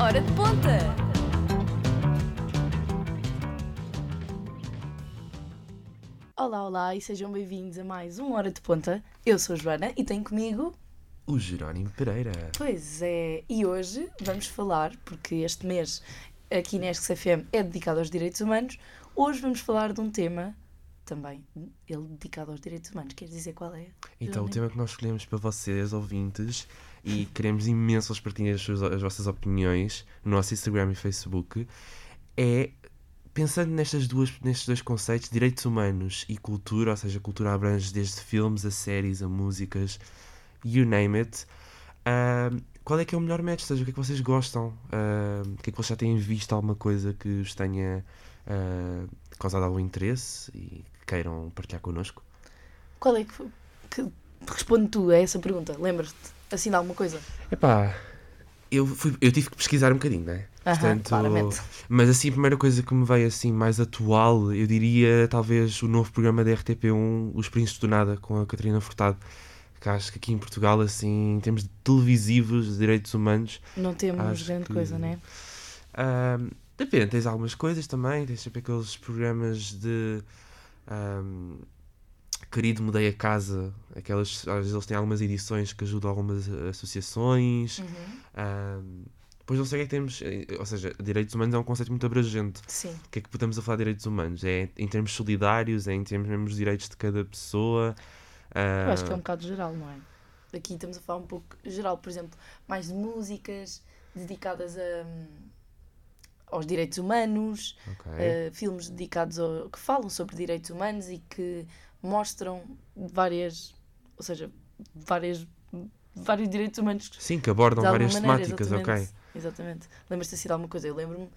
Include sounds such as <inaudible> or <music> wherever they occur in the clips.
Hora de ponta! Olá, olá e sejam bem-vindos a mais uma Hora de Ponta. Eu sou a Joana e tenho comigo. O Jerónimo Pereira. Pois é, e hoje vamos falar, porque este mês aqui na ESC-FM é dedicado aos direitos humanos, hoje vamos falar de um tema também, ele dedicado aos direitos humanos. Queres dizer qual é? Então, o tema que nós escolhemos para vocês, ouvintes, e queremos imenso as partilhem as, as vossas opiniões no nosso Instagram e Facebook, é pensando nestas duas, nestes dois conceitos, direitos humanos e cultura, ou seja, cultura abrange desde filmes a séries, a músicas, you name it. ahm, qual é que é o melhor match? Ou seja, o que é que vocês gostam? Ahm, o que é que vocês já têm visto? Alguma coisa que vos tenha ah, causado algum interesse e que queiram partilhar connosco? Qual é que, que responde tu a essa pergunta? Lembras-te assim de alguma coisa? Epá, eu, fui, eu tive que pesquisar um bocadinho, né? Aham, claramente. Mas assim, a primeira coisa que me veio assim mais atual, eu diria talvez o novo programa da RTP1, Os Príncipes do Nada, com a Catarina Furtado. Que acho que aqui em Portugal, assim, em termos de televisivos, de direitos humanos, Não temos grande que- coisa, né? ahm, depende, tens algumas coisas também, tens sempre aqueles programas de. ahm, Querido Mudei a Casa, aquelas, às vezes eles têm algumas edições que ajudam algumas eh, associações. Uhum. Depois não sei o que é que temos, eh, ou seja, direitos humanos é um conceito muito abrangente. Sim. O que é que podemos a falar de direitos humanos? É em termos solidários, é em termos mesmo dos direitos de cada pessoa. Eu acho que é um Ah, bocado geral, não é? Aqui estamos a falar um pouco geral, por exemplo, mais de músicas dedicadas a, aos direitos humanos, ok. eh, filmes dedicados ao, que falam sobre direitos humanos e que mostram várias, ou seja, várias, vários direitos humanos Sim, que abordam várias maneira, temáticas, exatamente. ok. Exatamente. Lembras-te assim de alguma coisa? Eu lembro-me,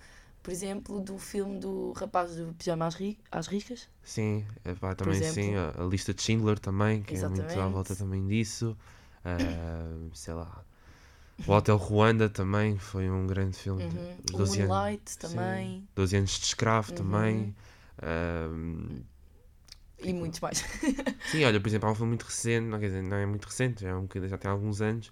por exemplo, do filme do rapaz do pijama às, ri às ricas. Sim, epá, também sim, a, a lista de Schindler também, que é muito à Exatamente. volta também disso. Ah, sei lá. O Hotel Ruanda também foi um grande filme. Uhum. os O 12 anos- Moonlight sim, também. 12 anos de escravo Uhum. também. E muitos mais. <laughs> Sim, olha, por exemplo, há um filme muito recente, não, quer dizer, não é muito recente, já, é um já tem alguns anos,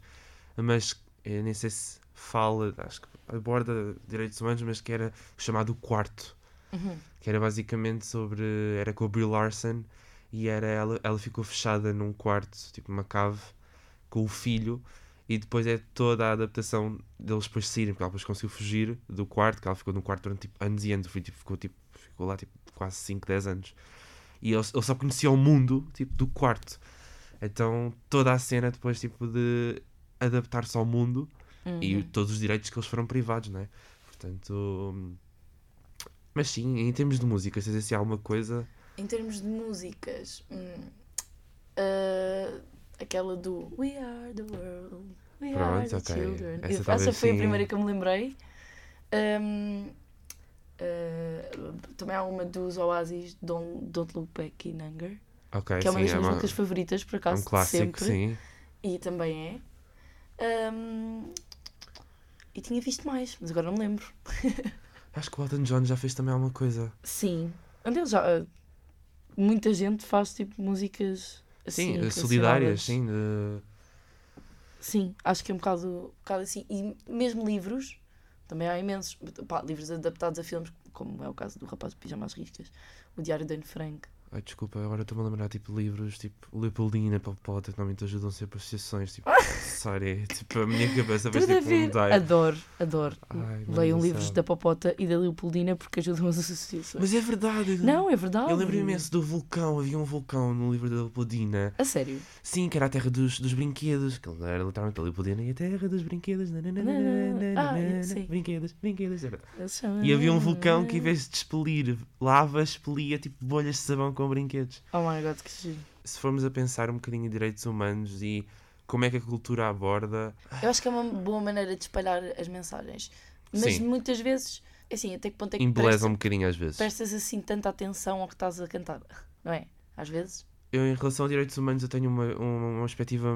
mas eu nem sei se fala, acho que aborda direitos humanos, mas que era chamado Quarto, Uhum. que era basicamente sobre, era com a Brie Larson, e era ela, ela ficou fechada num quarto, tipo uma cave, com o filho, e depois é toda a adaptação deles depois saírem, porque ela depois conseguiu fugir do quarto, que ela ficou no quarto durante tipo, anos e anos, o filho tipo, ficou, tipo, ficou lá tipo, quase 5, 10 anos. E ele, ele só conhecia o mundo tipo, do quarto. Então toda a cena depois tipo de adaptar-se ao mundo e Uhum. todos os direitos que eles foram privados, não é? Portanto. Mas sim, em termos de música, se assim alguma coisa. Em termos de músicas, hum, ah, aquela do We Are the World, We Are Pronto, the ok. Children. Essa Essa, foi a sim. primeira que eu me lembrei. Hum, ah, também há uma dos Oasis, Don't, Don't Look Back in Anger, Ok, que é uma sim, das é, minhas uma- músicas favoritas, por é acaso, um clássico, sempre. sim. E também é. Hum, e tinha visto mais, mas agora não me lembro. <laughs> Acho que o Elton John já fez também alguma coisa. Sim. Ele já. ah, Muita gente faz tipo músicas assim. sim, solidárias, sim. De... Sim, acho que é um bocado, um bocado assim. E mesmo livros, também há imensos. Pá, livros adaptados a filmes, como é o caso do Rapaz de Pijamas Riscas, o Diário de Anne Frank. Ai, desculpa, agora estou-me a lembrar, tipo, livros, tipo, Leopoldina, Popota, que normalmente ajudam sempre associações, tipo, <laughs> sorry, tipo, a minha cabeça a tipo um dive. Adoro, adoro. Ai, Leiam livros céu. da Popota e da Leopoldina porque ajudam as associações. Mas é verdade. Não, é verdade. Eu lembro imenso do vulcão, havia um vulcão no livro da Leopoldina. A sério. Sim, que era a terra dos, dos brinquedos, que era literalmente a Leopoldina e a terra dos brinquedos. Ah, sim. Brinquedos, brinquedos, é verdade. E havia um vulcão que, em vez de expelir lava, expelia tipo bolhas de sabão com brinquedos. Oh my god, que giro. Se formos a pensar um bocadinho em direitos humanos e como é que a cultura aborda. Eu acho que é uma boa maneira de espalhar as mensagens. Mas Sim. muitas vezes, assim, até que ponto é que Embeleza um bocadinho às vezes. prestas assim tanta atenção ao que estás a cantar, não é? Às vezes. Eu, em relação a direitos humanos, eu tenho uma, uma, uma perspectiva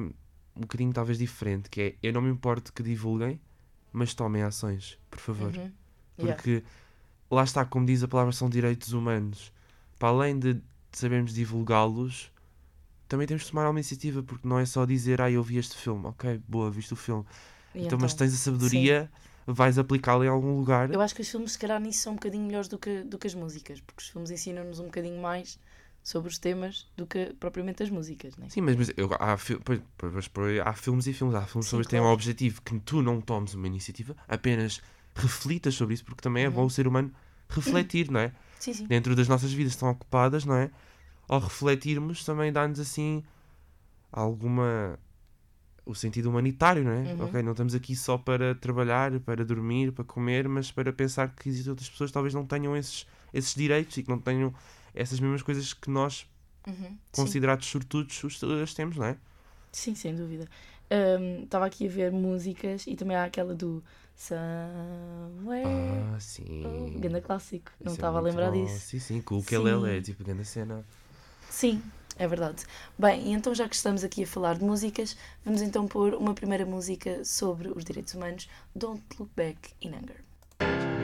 um bocadinho talvez diferente, que é eu não me importo que divulguem, mas tomem ações, por favor. Uhum. Yeah. Porque lá está, como diz a palavra, são direitos humanos. Para além de sabermos divulgá-los, também temos de tomar uma iniciativa, porque não é só dizer, ah, eu vi este filme, ok, boa, viste o filme. E Então, mas tens a sabedoria, vais aplicá-la em algum lugar. Eu acho que os filmes, se calhar, nisso são um bocadinho melhores do que, do que as músicas, porque os filmes ensinam-nos um bocadinho mais sobre os temas do que propriamente as músicas, né? Sim, mas, mas eu, há, pois, pois, pois, há filmes e filmes. Há filmes Sim, sobre que têm um claro. objetivo que tu não tomes uma iniciativa, apenas reflitas sobre isso, porque também é Uhum. bom o ser humano refletir, não é? <clears throat> Sim, sim. Dentro das nossas vidas estão ocupadas, não é? Ao refletirmos também dá-nos assim alguma. o sentido humanitário, não é? Uhum. Ok, não estamos aqui só para trabalhar, para dormir, para comer, mas para pensar que existem outras pessoas que talvez não tenham esses, esses direitos e que não tenham essas mesmas coisas que nós, Uhum. Sim. considerados sortudos, os, os temos, não é? Sim, sem dúvida. Estava aqui a ver músicas e também há aquela do Somewhere. Ah, sim. Oh, Ganda clássico. Não é estava a muito lembrar bom. disso. Sim, sim, com o ukulele Sim. é tipo grande cena. Sim, é verdade. Bem, então já que estamos aqui a falar de músicas, vamos então pôr uma primeira música sobre os direitos humanos, Don't Look Back in Anger.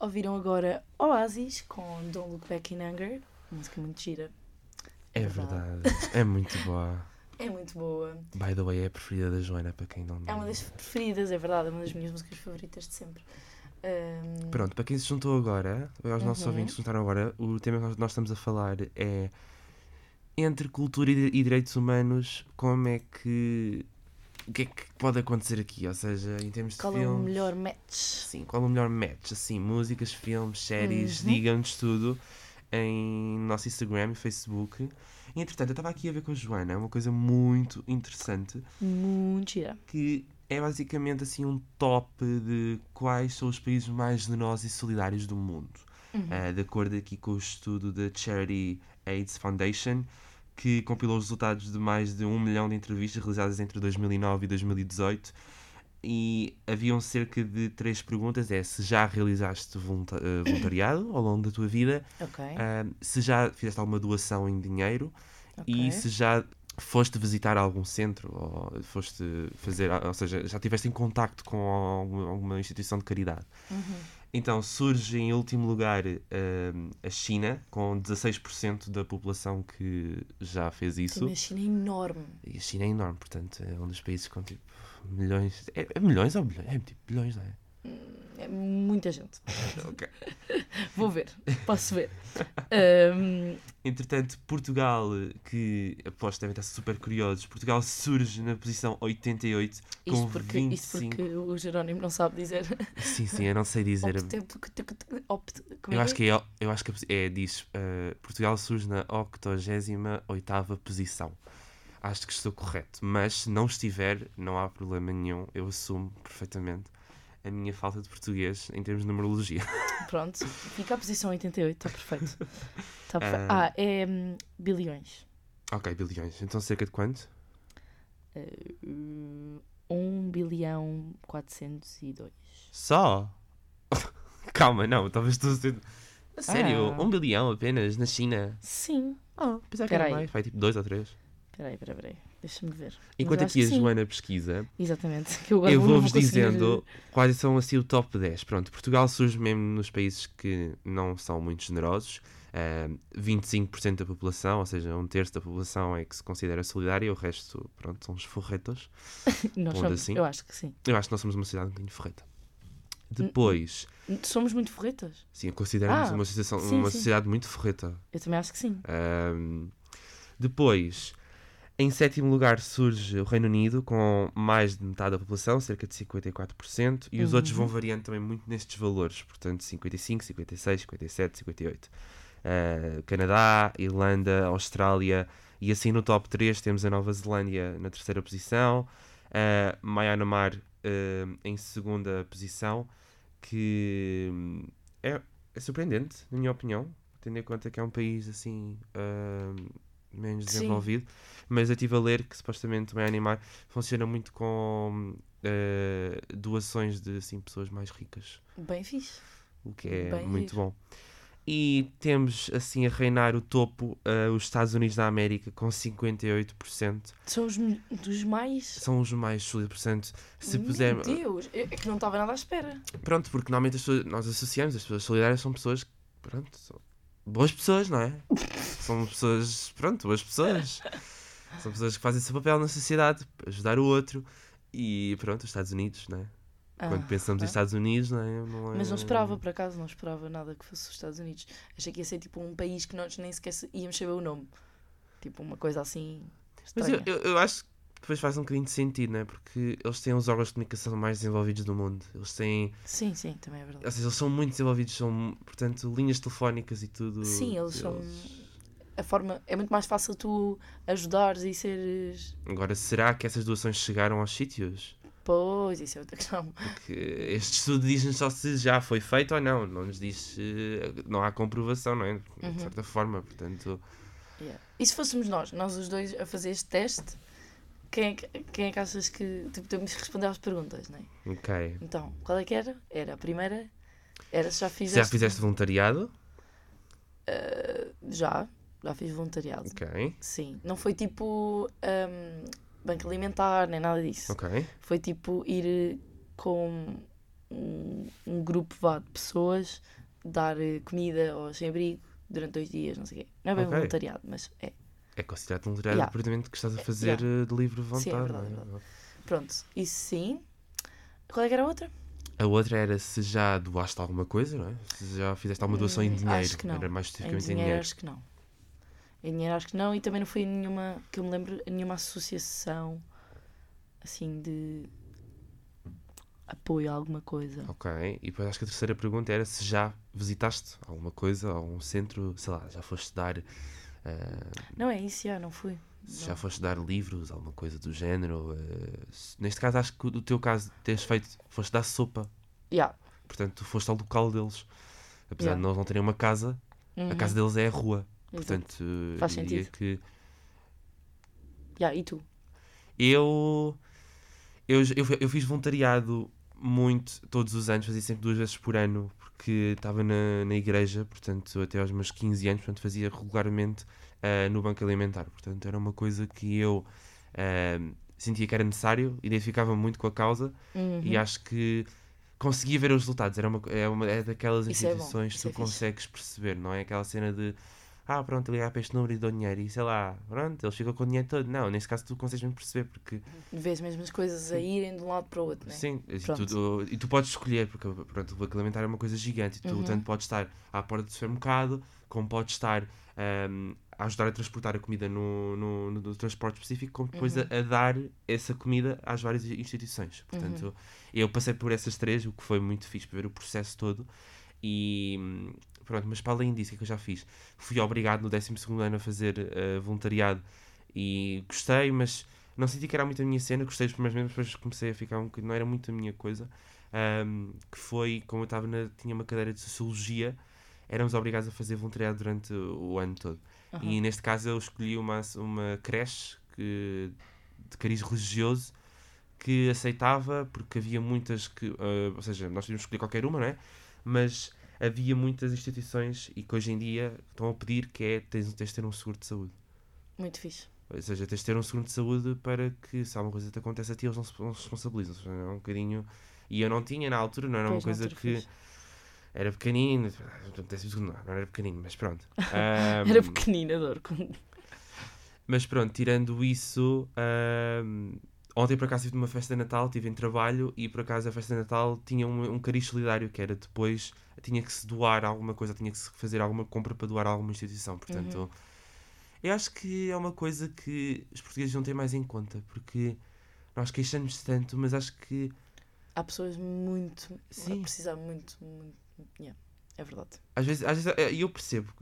Ouviram agora Oasis com Don't Look Back in Anger, música muito gira. É verdade. verdade. É muito boa. <laughs> É muito boa. By the way, é a preferida da Joana, para quem não. É uma das preferidas, é verdade, é uma das minhas músicas favoritas de sempre. Ahm, Pronto, para quem se juntou agora, aos nossos Uhum. ouvintes se juntaram agora, o tema que nós- estamos a falar é entre cultura e direitos humanos, como é que. O que é que pode acontecer aqui? Ou seja, em termos de qual é o filmes. melhor match? Sim, qual é o melhor match? Assim, músicas, filmes, séries, Uhum. digam-nos tudo em nosso Instagram e Facebook. E, entretanto, eu estava aqui a ver com a Joana uma coisa muito interessante Muito gira. que é basicamente assim um top de quais são os países mais generosos e solidários do mundo. Uhum. Eh, de acordo aqui com o estudo da Charity AIDS Foundation, que compilou os resultados de mais de um milhão de entrevistas realizadas entre 2009 e 2018. E haviam cerca de três perguntas: é se já realizaste eh, voluntariado ao longo da tua vida, Ok. ah, se já fizeste alguma doação em dinheiro ok. e se já foste visitar algum centro ou foste fazer, ou seja, já estiveste em contacto com alguma, alguma instituição de caridade. Uhum. Então surge em último lugar hum, a China, com 16% da população que já fez isso. Também a China é enorme. E a China é enorme, portanto, é um dos países com tipo milhões. É, é milhões ou bilhões? É tipo bilhões, não é? É muita gente. <laughs> Ok. <laughs> Vou ver. Posso ver. <laughs> Ahm, Entretanto, Portugal, que aposto devem estar super curiosos, Portugal surge na posição 88 isto, com porque, 25. isto porque o Jerónimo não sabe dizer. Sim, sim, eu não sei dizer. Eu acho que é, eu acho que é, diz, eh, Portugal surge na 88ª posição. Acho que estou correto, mas se não estiver, não há problema nenhum, eu assumo perfeitamente a minha falta de português em termos de numerologia. <laughs> Pronto, fica a posição 88, está perfeito. Tá perfeito. Ah. Ah, é hum, bilhões. ok, bilhões. Então cerca de quanto? Uh, 1 bilhão 402. Só? <laughs> Calma, não, talvez estou. A Sério, Ah. um bilhão apenas na China? Sim. Ah, pensava que era mais, vai tipo dois ou três. Peraí, peraí, peraí. Deixa-me ver. Enquanto aqui a que sim. Joana pesquisa, Exatamente. <laughs> Eu Eu vou-vos dizendo <laughs> quais são assim o top 10. Pronto, Portugal surge mesmo nos países que não são muito generosos. Ah, 25% da população, ou seja, um terço da população é que se considera solidária, o resto, pronto, são os forretos. <laughs> Nós somos, assim. Eu acho que sim. Eu acho que nós somos uma sociedade um bocadinho forreta. Depois, Somos muito forretas. sim, consideramos Ah, uma, sim, uma sim. sociedade muito forreta. Eu também acho que sim. Ahm, depois, em sétimo lugar surge o Reino Unido, com mais de metade da população, cerca de 54%, e os outros Uhum. vão variando também muito nestes valores, portanto 55, 56, 57, 58. Ah, Canadá, Irlanda, Austrália, e assim no top 3 temos a Nova Zelândia na terceira posição, ah, Myanmar ah, em segunda posição, que hum, é, é surpreendente, na minha opinião, tendo em conta que é um país assim ah, menos Sim. desenvolvido, mas eu estive a ler que supostamente o Myanmar funciona muito com ah, doações de assim, pessoas mais ricas, Bem fixe. o que é Bem muito giro. bom. E temos assim a reinar o topo ah, os Estados Unidos da América com 58%. São os dos mais. São os mais portanto, se Meu pusermos. Deus, é que não estava nada à espera. Pronto, porque normalmente as pessoas, nós associamos, as pessoas solidárias são pessoas que, pronto, boas pessoas, não é? são pessoas, pronto, boas pessoas. São pessoas que fazem o seu papel na sociedade, ajudar o outro. E pronto, os Estados Unidos, não é? Quando Ah, pensamos em ah. Estados Unidos, não é? Não é- Mas não esperava, por acaso, não esperava nada que fosse os Estados Unidos. Achei que ia ser tipo um país que nós nem sequer se- íamos saber o nome. Tipo uma coisa assim. Mas eu, Estranha. eu, eu acho que depois faz um bocadinho de sentido, não é? Porque eles têm os órgãos de comunicação mais desenvolvidos do mundo. Eles têm. Sim, sim, também é verdade. Ou seja, eles são muito desenvolvidos, são, portanto, linhas telefónicas e tudo. Sim, eles são- A forma. É muito mais fácil tu ajudares e seres. Agora, será que essas doações chegaram aos sítios? Pois, isso é outra questão. Porque este estudo diz-nos só se já foi feito ou não. Não nos diz. Não há comprovação, não é? De Uhum. certa forma, portanto. Yeah. E se fôssemos nós, nós os dois, a fazer este teste, quem é que, quem é que achas que. Tipo, temos que responder às perguntas, não é? Ok. Então, qual é que era? Era a primeira. Era se já fizeste. já fizeste voluntariado? Uh, já, já fiz voluntariado. Ok. Sim. Não foi tipo um, banco alimentar, nem nada disso. Ok. Foi tipo ir com um, um grupo vá, de pessoas dar comida aos sem-abrigo durante dois dias, não sei o quê. Não é bem Ok. voluntariado, mas é. É considerado um voluntariado Yeah. que estás a fazer eh, de livre vontade. Sim, é verdade, não é verdade. Pronto, isso sim. Qual é que era a outra? A outra era se já doaste alguma coisa, não é? Se já fizeste alguma doação em Hum, dinheiro. acho que não. Era mais Em especificamente em dinheiro, dinheiro. acho que não. Em dinheiro acho que não e também não foi nenhuma, que eu me lembro, nenhuma associação assim de apoio a alguma coisa. Ok, e depois acho que a terceira pergunta era se já visitaste alguma coisa, algum centro, sei lá, já foste dar, eh, Não é isso, já, não fui. se Não. já foste dar livros, alguma coisa do género. se- neste caso, acho que o teu caso teres feito, foste dar sopa, Já. portanto, tu foste ao local deles. Apesar Yeah. de nós não terem uma casa, Uhum. a casa deles é a rua. Exato. Portanto, Faz sentido. que Já, e tu? Eu, eu, eu, eu fiz voluntariado muito, todos os anos, fazia sempre duas vezes por ano, porque estava na, na igreja, portanto, até aos meus 15 anos, portanto, fazia regularmente ah, no banco alimentar. Portanto, era uma coisa que eu ah, sentia que era necessário, identificava muito com a causa Uhum. e acho que conseguia ver os resultados. Era uma, é, uma, é daquelas é instituições isso que é tu fixe. consegues perceber, não é? Aquela cena de ah, pronto, ligar para este número e dou dinheiro e sei lá, pronto, eles ficam com o dinheiro todo. Não, nesse caso tu consegues mesmo perceber porque Vês mesmo as coisas a irem de um lado para o outro, não é? Sim, e tu, e tu podes escolher, porque pronto, o banco alimentar é uma coisa gigante, e tu Uhum. tanto podes estar à porta do supermercado, como podes estar ahm, a ajudar a transportar a comida no, no, no transporte específico, como depois Uhum. a, a dar essa comida às várias instituições. Portanto, Uhum. eu passei por essas três, o que foi muito fixe para ver o processo todo. E hum, pronto, mas para além disso, o que é que eu já fiz? Fui obrigado no 12 ano a fazer eh, voluntariado e gostei, mas não senti que era muito a minha cena. Gostei dos primeiros meses, depois comecei a ficar um bocadinho, não era muito a minha coisa. Ahm, que foi, como eu estava na, tinha uma cadeira de sociologia, éramos obrigados a fazer voluntariado durante o ano todo. Aham. E neste caso eu escolhi uma, uma creche que, de cariz religioso que aceitava, porque havia muitas que, ah, ou seja, nós podíamos escolher qualquer uma, não é? Mas havia muitas instituições e que hoje em dia estão a pedir que é tens, tens de ter um seguro de saúde. Muito fixe. Ou seja, tens de ter um seguro de saúde para que se alguma coisa te acontece a ti, eles não se, não se responsabilizam. Seja, É um bocadinho. E eu não tinha na altura, não era uma Pois, na coisa que. fixe. Era pequenino, décimo segundo não, não era pequenino, mas pronto. <laughs> Ahm, Era pequenina, adoro. mas pronto, tirando isso, ahm, ontem por acaso estive numa festa de Natal, estive em trabalho e por acaso a festa de Natal tinha um, um cariz solidário que era depois tinha que se doar alguma coisa, tinha que se fazer alguma compra para doar a alguma instituição. Portanto, Uhum. eu acho que é uma coisa que os portugueses não têm mais em conta porque nós queixamos tanto, mas acho que Há pessoas muito Sim. a precisar muito, muito. Yeah, é verdade. às vezes, às vezes eh, eu percebo,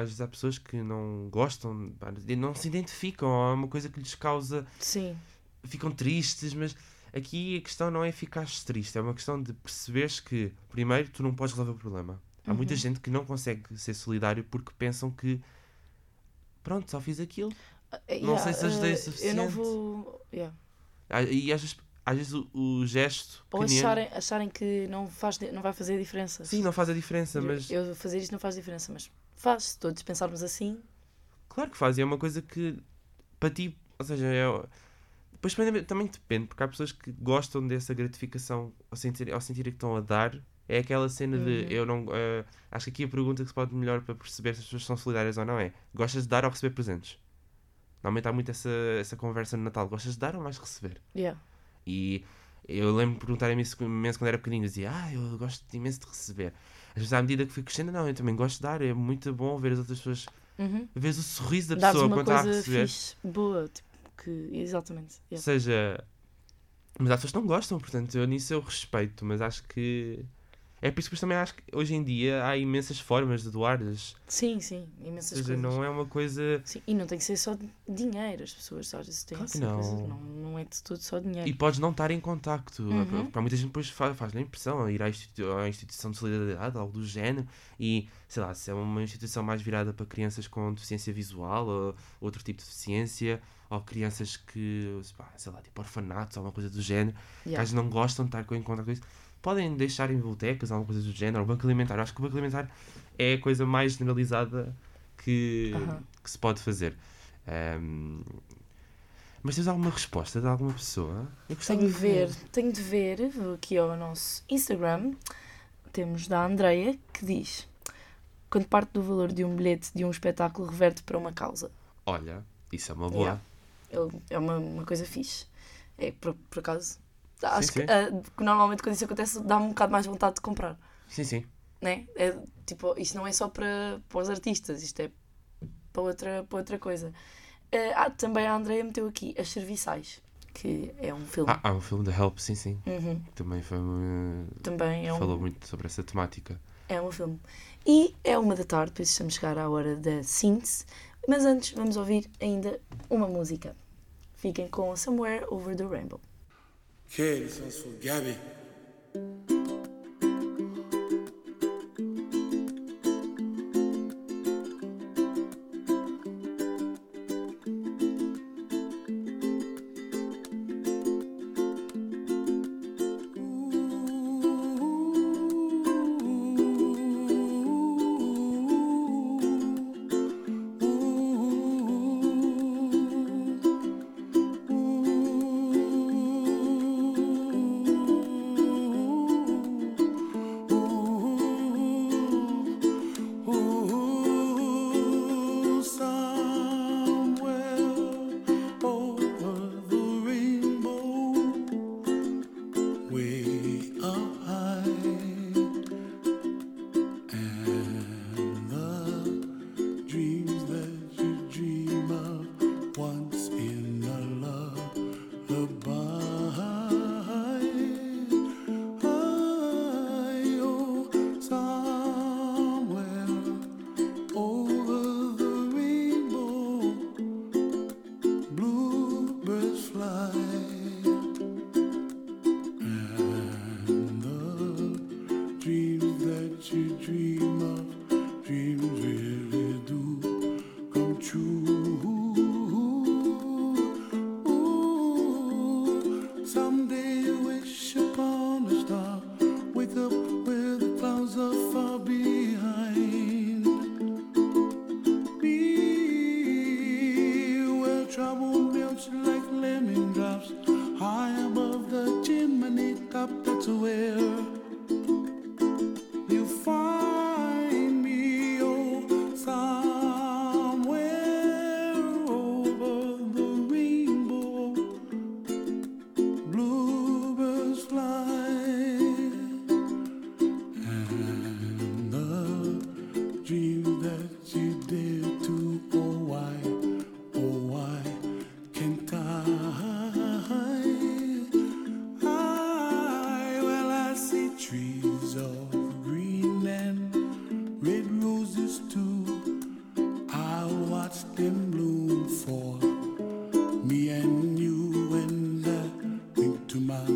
às vezes há pessoas que não gostam, não se identificam, é uma coisa que lhes causa Sim, ficam tristes, mas aqui a questão não é ficares triste, é uma questão de perceberes que, primeiro, tu não podes resolver o problema. Há muita Uhum. gente que não consegue ser solidário porque pensam que, pronto, só fiz aquilo. Ah, Não sei se ajudei o Eu suficiente. não vou. yeah. Ah, E às vezes, às vezes o, o gesto. Ou acharem, acharem que não, faz, não vai fazer diferença. Sim, não faz a diferença, Eu- mas Eu fazer isto não faz diferença, mas faz. Se todos pensarmos assim, claro que faz. E é uma coisa que, para ti, ou seja, é. Depois também, também depende, porque há pessoas que gostam dessa gratificação ao sentir, ao sentir que estão a dar. É aquela cena Uhum. de eu não. eh, acho que aqui a pergunta que se pode melhor para perceber se as pessoas são solidárias ou não é: gostas de dar ou receber presentes? Normalmente há muito essa, essa conversa no Natal: gostas de dar ou mais receber? yeah. E eu lembro de perguntarem-me isso imenso quando era pequenino. Dizia, ah, eu gosto imenso de receber. Às vezes, à medida que fui crescendo, não, eu também gosto de dar. É muito bom ver as outras pessoas. Uhum. Ver o sorriso da pessoa quando está a receber. fixe, boa, tipo, que. Exatamente. Ou yeah. seja, mas há pessoas não gostam, portanto, eu nisso eu respeito, mas acho que. É por isso que também acho que hoje em dia há imensas formas de doar. Ou Sim, sim, imensas seja, coisas. não é uma coisa. Sim, e não tem que ser só dinheiro, as pessoas vezes têm Claro essa coisa, não. não, não é de tudo só dinheiro. E podes não estar em contacto. Uhum. Para muita gente depois faz, faz a impressão ir à, institu- à instituição de solidariedade, algo do género, e sei lá, se é uma instituição mais virada para crianças com deficiência visual ou outro tipo de deficiência, ou crianças que, sei lá, tipo orfanatos, alguma coisa do género, yeah. que às não gostam de estar com encontro com isso, podem deixar em bibliotecas, alguma coisa do género, ou banco alimentar. Eu acho que o banco alimentar é a coisa mais generalizada que, uh -huh. que se pode fazer. Um, mas tens alguma resposta de alguma pessoa? tenho de ver, ver, tenho de ver aqui ao nosso Instagram. Temos da Andreia que diz: Quando parte do valor de um bilhete de um espetáculo reverte para uma causa? Olha, isso é uma boa. Yeah é uma, uma coisa fixe. É, por, por acaso. Acho sim, sim. que normalmente quando isso acontece dá-me um bocado mais vontade de comprar. Sim, sim. Né? É, tipo, isto não é só para, para os artistas, isto é para outra, para outra coisa. Uh, ah, também a Andrea meteu aqui As Serviçais, que é um filme. Ah, um filme da Help, sim, sim. Uhum. Também foi. Uh, também é Falou um... muito sobre essa temática. É um filme. E é uma da tarde, por isso estamos a chegar à hora da síntese. Mas antes, vamos ouvir ainda uma música. Fiquem com Somewhere Over the Rainbow. Queres, sou Gabi. true. my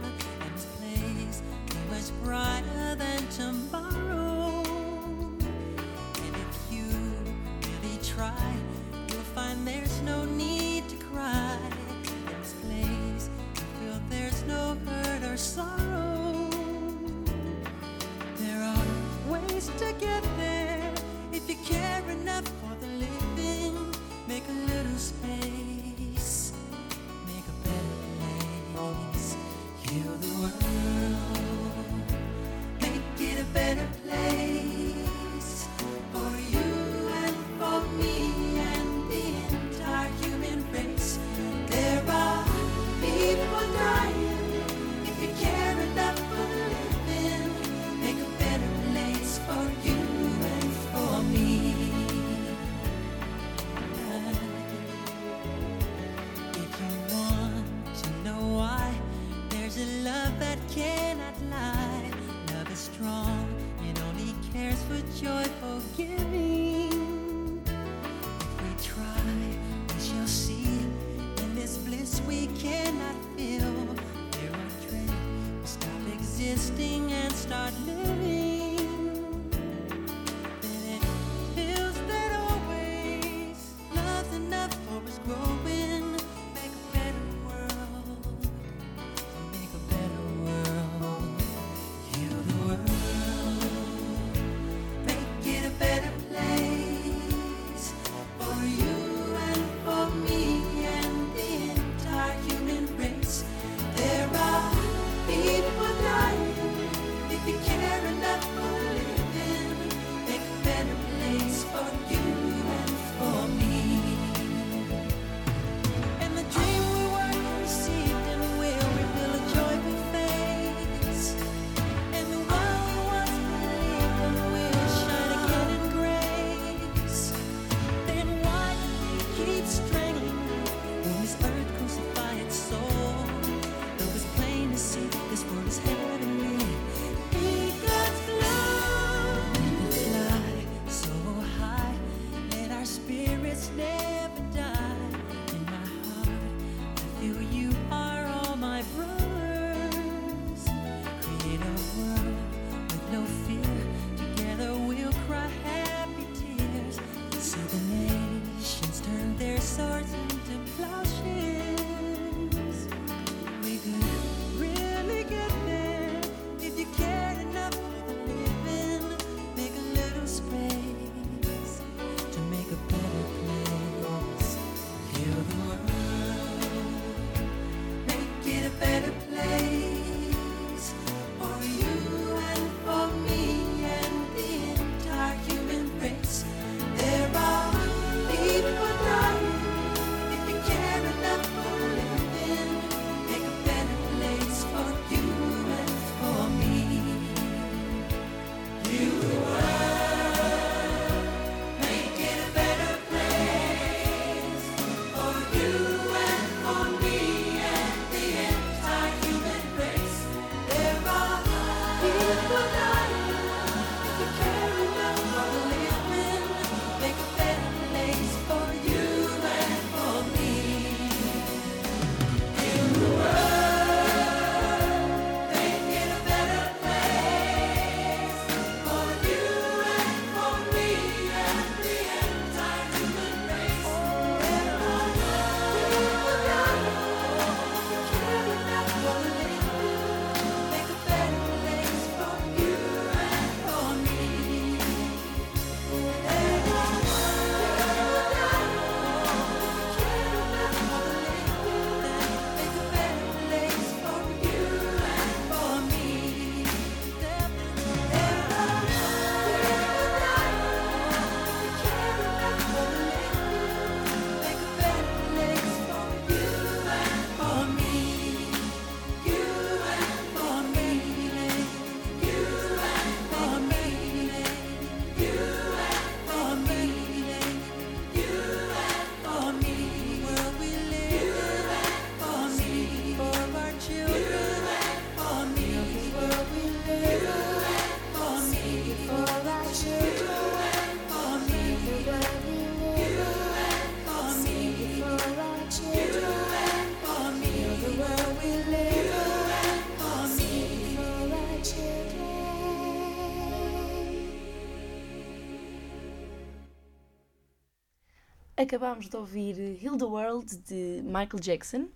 Acabámos de ouvir Heal the World de Michael Jackson.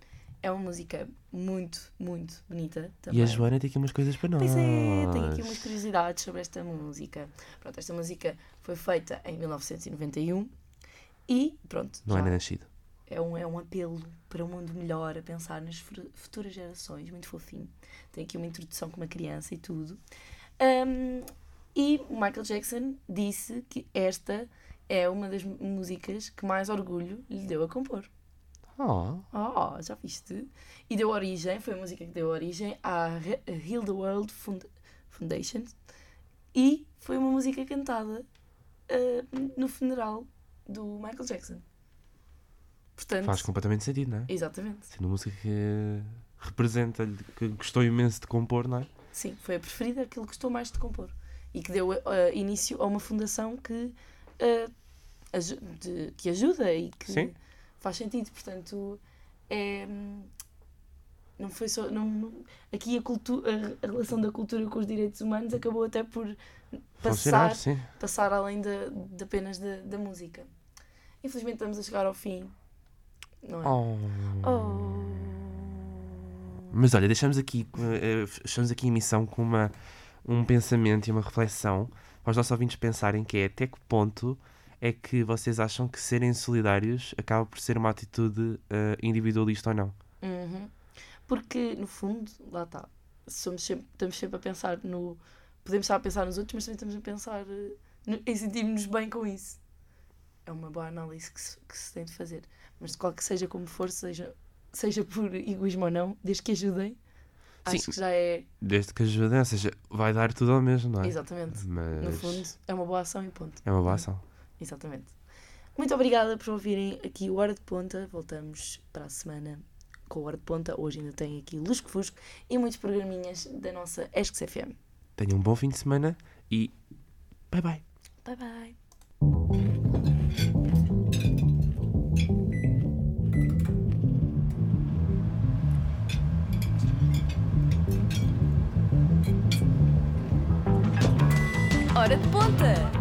É uma música muito, muito bonita também. E a Joana tem aqui umas coisas para nós. Pois é, tenho aqui umas curiosidades sobre esta música. Pronto, esta música foi feita em 1991 e pronto, Não é já era nascido. é um, é um apelo para um mundo melhor, a pensar nas fu- futuras gerações, muito fofinho. Tem aqui uma introdução com uma criança e tudo. Um, e o Michael Jackson disse que esta é uma das músicas que mais orgulho lhe deu a compor. Oh, Oh, já viste? E deu origem, foi a música que deu origem à Heal the World Fund- Foundation e foi uma música cantada ah, no funeral do Michael Jackson. Portanto, faz completamente sentido, não é? exatamente. Sendo uma música que representa, que gostou imenso de compor, não é? Sim, foi a preferida, aquilo que gostou mais de compor. E que deu ah, início a uma fundação que, aju- de- que ajuda e que Sim. faz sentido. Portanto, é, não foi só. Não, não- aqui a, a, relação da cultura com os direitos humanos acabou até por passar, passar além de, de apenas da, da música. Infelizmente estamos a chegar ao fim. Não é? Oh. Oh. Mas olha, deixamos aqui, eh, fechamos aqui a emissão com uma, um pensamento e uma reflexão para os nossos ouvintes pensarem que é até que ponto é que vocês acham que serem solidários acaba por ser uma atitude eh, individualista ou não. Uhum. Porque, no fundo, lá está. Somos sempre, estamos sempre a pensar no. Podemos estar a pensar nos outros, mas também estamos a pensar eh, em sentirmos bem com isso. É uma boa análise que se, que se tem de fazer. Mas de qual que seja como for, seja, seja por egoísmo ou não, desde que ajudem, acho Sim. que já é. Desde que ajuda, ou seja, vai dar tudo ao mesmo, não é? Exatamente. Mas No fundo, é uma boa ação e ponto. é uma boa ação. Exatamente. Muito obrigada por ouvirem aqui o Hora de Ponta. Voltamos para a semana com o Hora de Ponta. Hoje ainda tem aqui Lusco Fusco e muitos programinhas da nossa Esques FM. Tenham um bom fim de semana e bye bye. Bye bye. Hora de ponta!